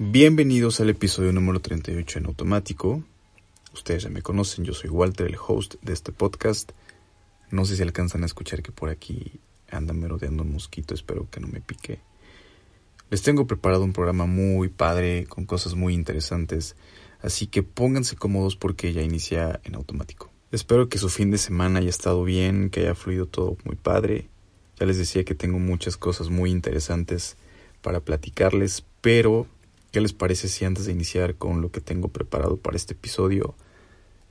Bienvenidos al episodio número 38 en automático. Ustedes ya me conocen, yo soy Walter, el host de este podcast. No sé si alcanzan a escuchar que por aquí anda merodeando un mosquito, espero que no me pique. Les tengo preparado un programa muy padre, con cosas muy interesantes, así que pónganse cómodos porque ya inicia en automático. Espero que su fin de semana haya estado bien, que haya fluido todo muy padre. Ya les decía que tengo muchas cosas muy interesantes para platicarles, pero ¿Qué les parece si antes de iniciar con lo que tengo preparado para este episodio,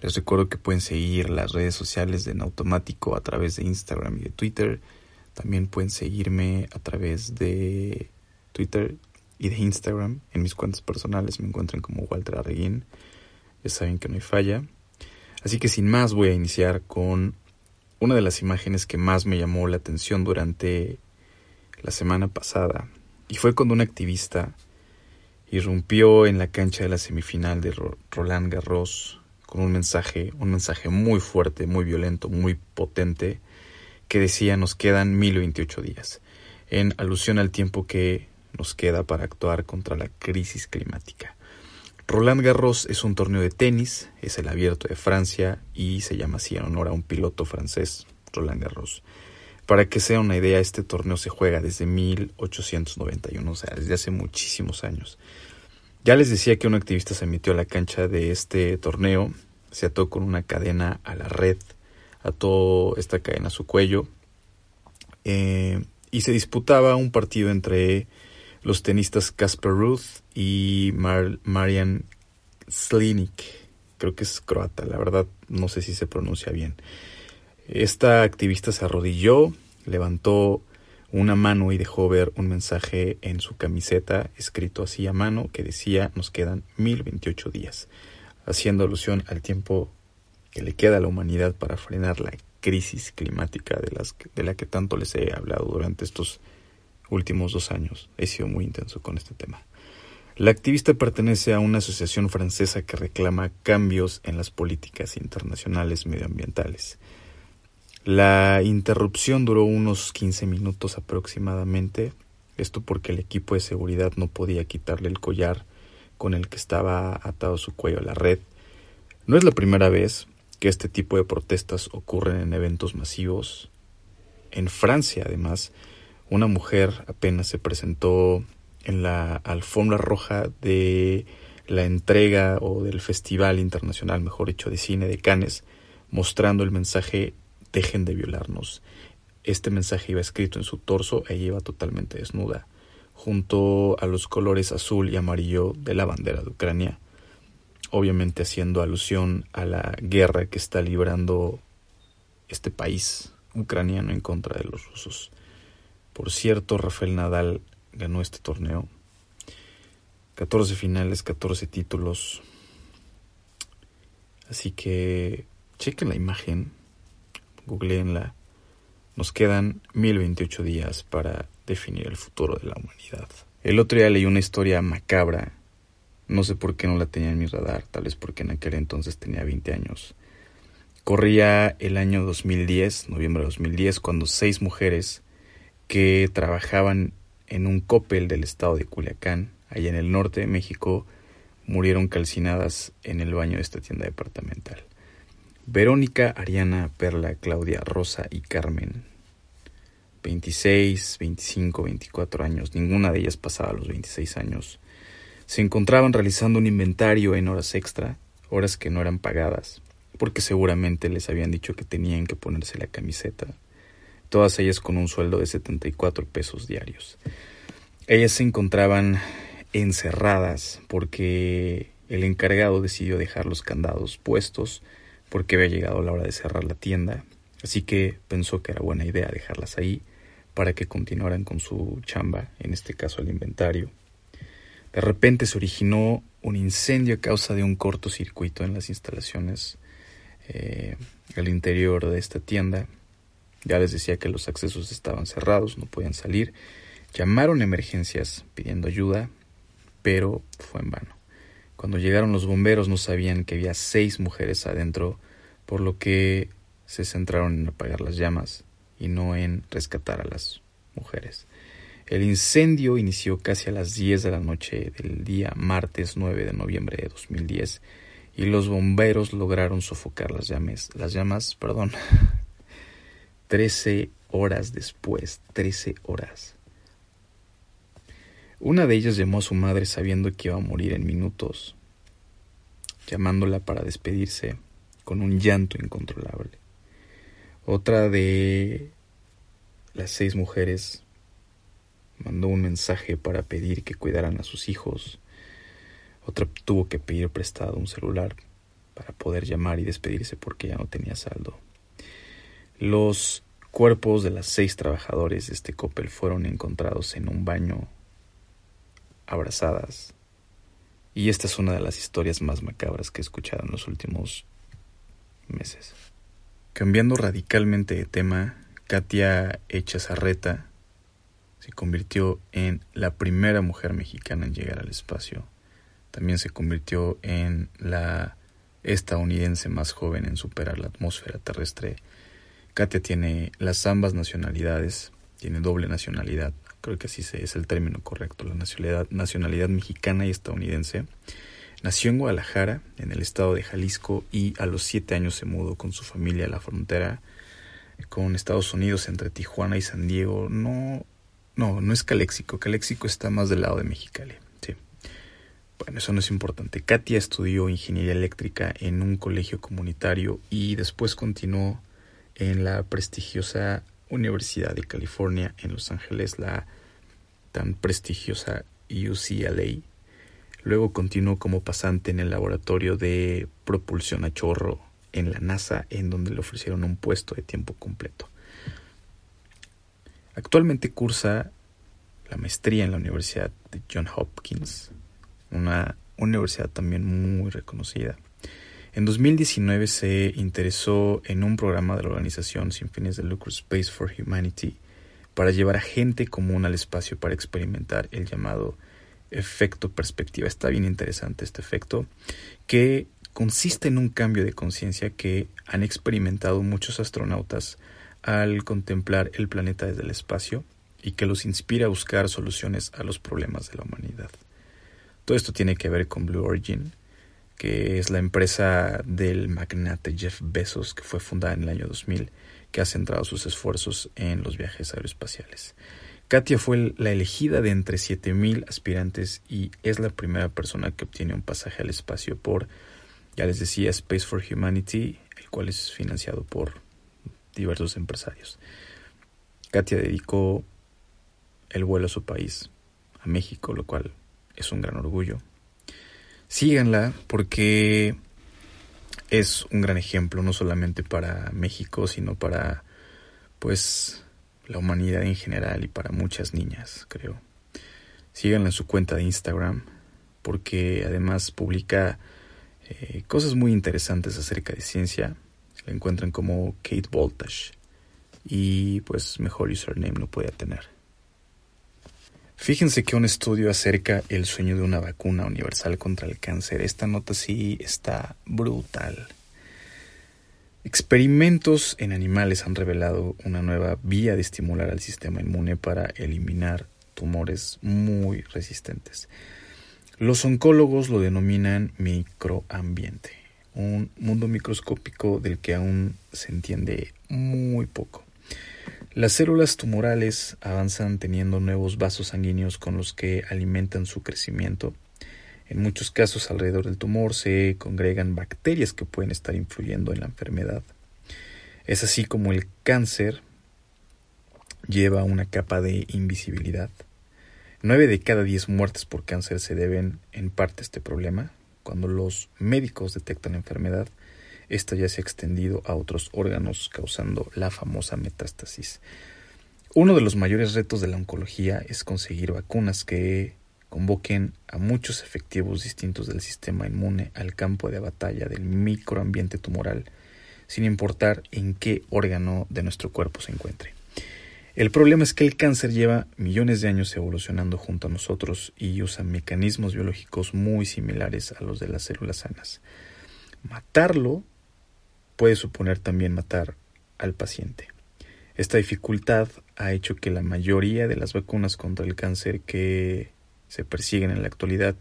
les recuerdo que pueden seguir las redes sociales de En Automático a través de Instagram y de Twitter. También pueden seguirme a través de Twitter y de Instagram. En mis cuentas personales me encuentran como Walter Arreguín. Ya saben que no hay falla. Así que sin más voy a iniciar con una de las imágenes que más me llamó la atención durante la semana pasada. Y fue cuando un activista irrumpió en la cancha de la semifinal de Roland Garros con un mensaje, un mensaje muy fuerte, muy violento, muy potente, que decía nos quedan 1028 días, en alusión al tiempo que nos queda para actuar contra la crisis climática. Roland Garros es un torneo de tenis, es el abierto de Francia y se llama así en honor a un piloto francés, Roland Garros. Para que sea una idea, este torneo se juega desde 1891, o sea, desde hace muchísimos años. Ya les decía que un activista se metió a la cancha de este torneo, se ató con una cadena a la red, ató esta cadena a su cuello eh, y se disputaba un partido entre los tenistas Casper Ruth y Marian Slinik. Creo que es croata, la verdad no sé si se pronuncia bien. Esta activista se arrodilló, levantó una mano y dejó ver un mensaje en su camiseta escrito así a mano que decía nos quedan 1028 días, haciendo alusión al tiempo que le queda a la humanidad para frenar la crisis climática de, las, de la que tanto les he hablado durante estos últimos dos años. He sido muy intenso con este tema. La activista pertenece a una asociación francesa que reclama cambios en las políticas internacionales medioambientales. La interrupción duró unos 15 minutos aproximadamente, esto porque el equipo de seguridad no podía quitarle el collar con el que estaba atado su cuello a la red. No es la primera vez que este tipo de protestas ocurren en eventos masivos. En Francia, además, una mujer apenas se presentó en la alfombra roja de la entrega o del Festival Internacional, mejor dicho, de Cine de Cannes, mostrando el mensaje dejen de violarnos. Este mensaje iba escrito en su torso, ella iba totalmente desnuda, junto a los colores azul y amarillo de la bandera de Ucrania, obviamente haciendo alusión a la guerra que está librando este país ucraniano en contra de los rusos. Por cierto, Rafael Nadal ganó este torneo. 14 finales, 14 títulos. Así que chequen la imagen googleenla. Nos quedan 1028 días para definir el futuro de la humanidad. El otro día leí una historia macabra. No sé por qué no la tenía en mi radar, tal vez porque en aquel entonces tenía 20 años. Corría el año 2010, noviembre de 2010, cuando seis mujeres que trabajaban en un copel del estado de Culiacán, allá en el norte de México, murieron calcinadas en el baño de esta tienda departamental. Verónica, Ariana, Perla, Claudia, Rosa y Carmen. 26, 25, 24 años, ninguna de ellas pasaba los 26 años. Se encontraban realizando un inventario en horas extra, horas que no eran pagadas, porque seguramente les habían dicho que tenían que ponerse la camiseta, todas ellas con un sueldo de 74 pesos diarios. Ellas se encontraban encerradas porque el encargado decidió dejar los candados puestos porque había llegado la hora de cerrar la tienda, así que pensó que era buena idea dejarlas ahí para que continuaran con su chamba, en este caso el inventario. De repente se originó un incendio a causa de un cortocircuito en las instalaciones eh, al interior de esta tienda. Ya les decía que los accesos estaban cerrados, no podían salir. Llamaron emergencias pidiendo ayuda, pero fue en vano. Cuando llegaron los bomberos no sabían que había seis mujeres adentro, por lo que se centraron en apagar las llamas y no en rescatar a las mujeres. El incendio inició casi a las 10 de la noche del día martes 9 de noviembre de 2010 y los bomberos lograron sofocar las llamas, las llamas, perdón, 13 horas después, 13 horas. Una de ellas llamó a su madre sabiendo que iba a morir en minutos, llamándola para despedirse con un llanto incontrolable. Otra de las seis mujeres mandó un mensaje para pedir que cuidaran a sus hijos. Otra tuvo que pedir prestado un celular para poder llamar y despedirse porque ya no tenía saldo. Los cuerpos de las seis trabajadores de este Coppel fueron encontrados en un baño abrazadas. Y esta es una de las historias más macabras que he escuchado en los últimos meses. Cambiando radicalmente de tema, Katia Echazarreta se convirtió en la primera mujer mexicana en llegar al espacio. También se convirtió en la estadounidense más joven en superar la atmósfera terrestre. Katia tiene las ambas nacionalidades, tiene doble nacionalidad, creo que así es el término correcto, la nacionalidad, mexicana y estadounidense. Nació en Guadalajara, en el estado de Jalisco, y a los siete años se mudó con su familia a la frontera con Estados Unidos entre Tijuana y San Diego. No, no, no es Caléxico. Caléxico está más del lado de Mexicali. Sí. Bueno, eso no es importante. Katia estudió ingeniería eléctrica en un colegio comunitario y después continuó en la prestigiosa Universidad de California en Los Ángeles, la tan prestigiosa UCLA. Luego continuó como pasante en el laboratorio de propulsión a chorro en la NASA, en donde le ofrecieron un puesto de tiempo completo. Actualmente cursa la maestría en la Universidad de John Hopkins, una universidad también muy reconocida. En 2019 se interesó en un programa de la organización sin fines de lucro Space for Humanity para llevar a gente común al espacio para experimentar el llamado efecto perspectiva. Está bien interesante este efecto que consiste en un cambio de conciencia que han experimentado muchos astronautas al contemplar el planeta desde el espacio y que los inspira a buscar soluciones a los problemas de la humanidad. Todo esto tiene que ver con Blue Origin, que es la empresa del magnate Jeff Bezos, que fue fundada en el año 2000, que ha centrado sus esfuerzos en los viajes aeroespaciales. Katia fue la elegida de entre 7.000 aspirantes y es la primera persona que obtiene un pasaje al espacio por, ya les decía, Space for Humanity, el cual es financiado por diversos empresarios. Katia dedicó el vuelo a su país, a México, lo cual es un gran orgullo síganla porque es un gran ejemplo no solamente para México, sino para pues la humanidad en general y para muchas niñas, creo. Síganla en su cuenta de Instagram porque además publica eh, cosas muy interesantes acerca de ciencia. La encuentran como Kate Voltage y pues mejor username no puede tener. Fíjense que un estudio acerca el sueño de una vacuna universal contra el cáncer. Esta nota sí está brutal. Experimentos en animales han revelado una nueva vía de estimular al sistema inmune para eliminar tumores muy resistentes. Los oncólogos lo denominan microambiente, un mundo microscópico del que aún se entiende muy poco. Las células tumorales avanzan teniendo nuevos vasos sanguíneos con los que alimentan su crecimiento. En muchos casos alrededor del tumor se congregan bacterias que pueden estar influyendo en la enfermedad. Es así como el cáncer lleva una capa de invisibilidad. Nueve de cada diez muertes por cáncer se deben en parte a este problema. Cuando los médicos detectan la enfermedad, esta ya se ha extendido a otros órganos causando la famosa metástasis. Uno de los mayores retos de la oncología es conseguir vacunas que convoquen a muchos efectivos distintos del sistema inmune al campo de batalla del microambiente tumoral, sin importar en qué órgano de nuestro cuerpo se encuentre. El problema es que el cáncer lleva millones de años evolucionando junto a nosotros y usa mecanismos biológicos muy similares a los de las células sanas. Matarlo puede suponer también matar al paciente. Esta dificultad ha hecho que la mayoría de las vacunas contra el cáncer que se persiguen en la actualidad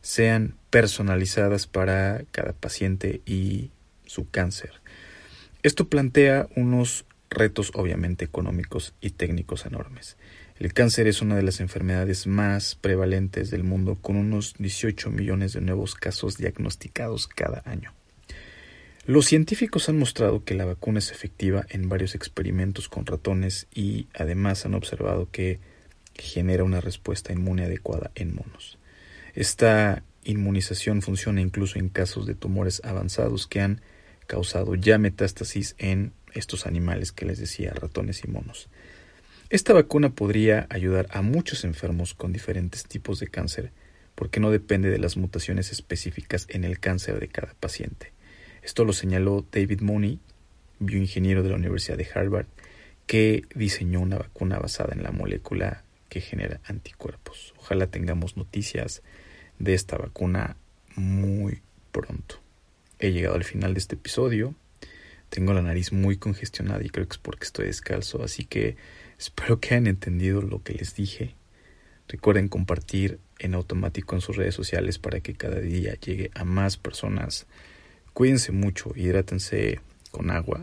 sean personalizadas para cada paciente y su cáncer. Esto plantea unos retos obviamente económicos y técnicos enormes. El cáncer es una de las enfermedades más prevalentes del mundo con unos 18 millones de nuevos casos diagnosticados cada año. Los científicos han mostrado que la vacuna es efectiva en varios experimentos con ratones y además han observado que genera una respuesta inmune adecuada en monos. Esta inmunización funciona incluso en casos de tumores avanzados que han causado ya metástasis en estos animales que les decía, ratones y monos. Esta vacuna podría ayudar a muchos enfermos con diferentes tipos de cáncer porque no depende de las mutaciones específicas en el cáncer de cada paciente. Esto lo señaló David Mooney, bioingeniero de la Universidad de Harvard, que diseñó una vacuna basada en la molécula que genera anticuerpos. Ojalá tengamos noticias de esta vacuna muy pronto. He llegado al final de este episodio. Tengo la nariz muy congestionada y creo que es porque estoy descalzo, así que espero que hayan entendido lo que les dije. Recuerden compartir en automático en sus redes sociales para que cada día llegue a más personas. Cuídense mucho, hidrátense con agua,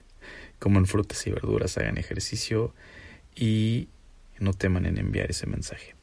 coman frutas y verduras, hagan ejercicio y no teman en enviar ese mensaje.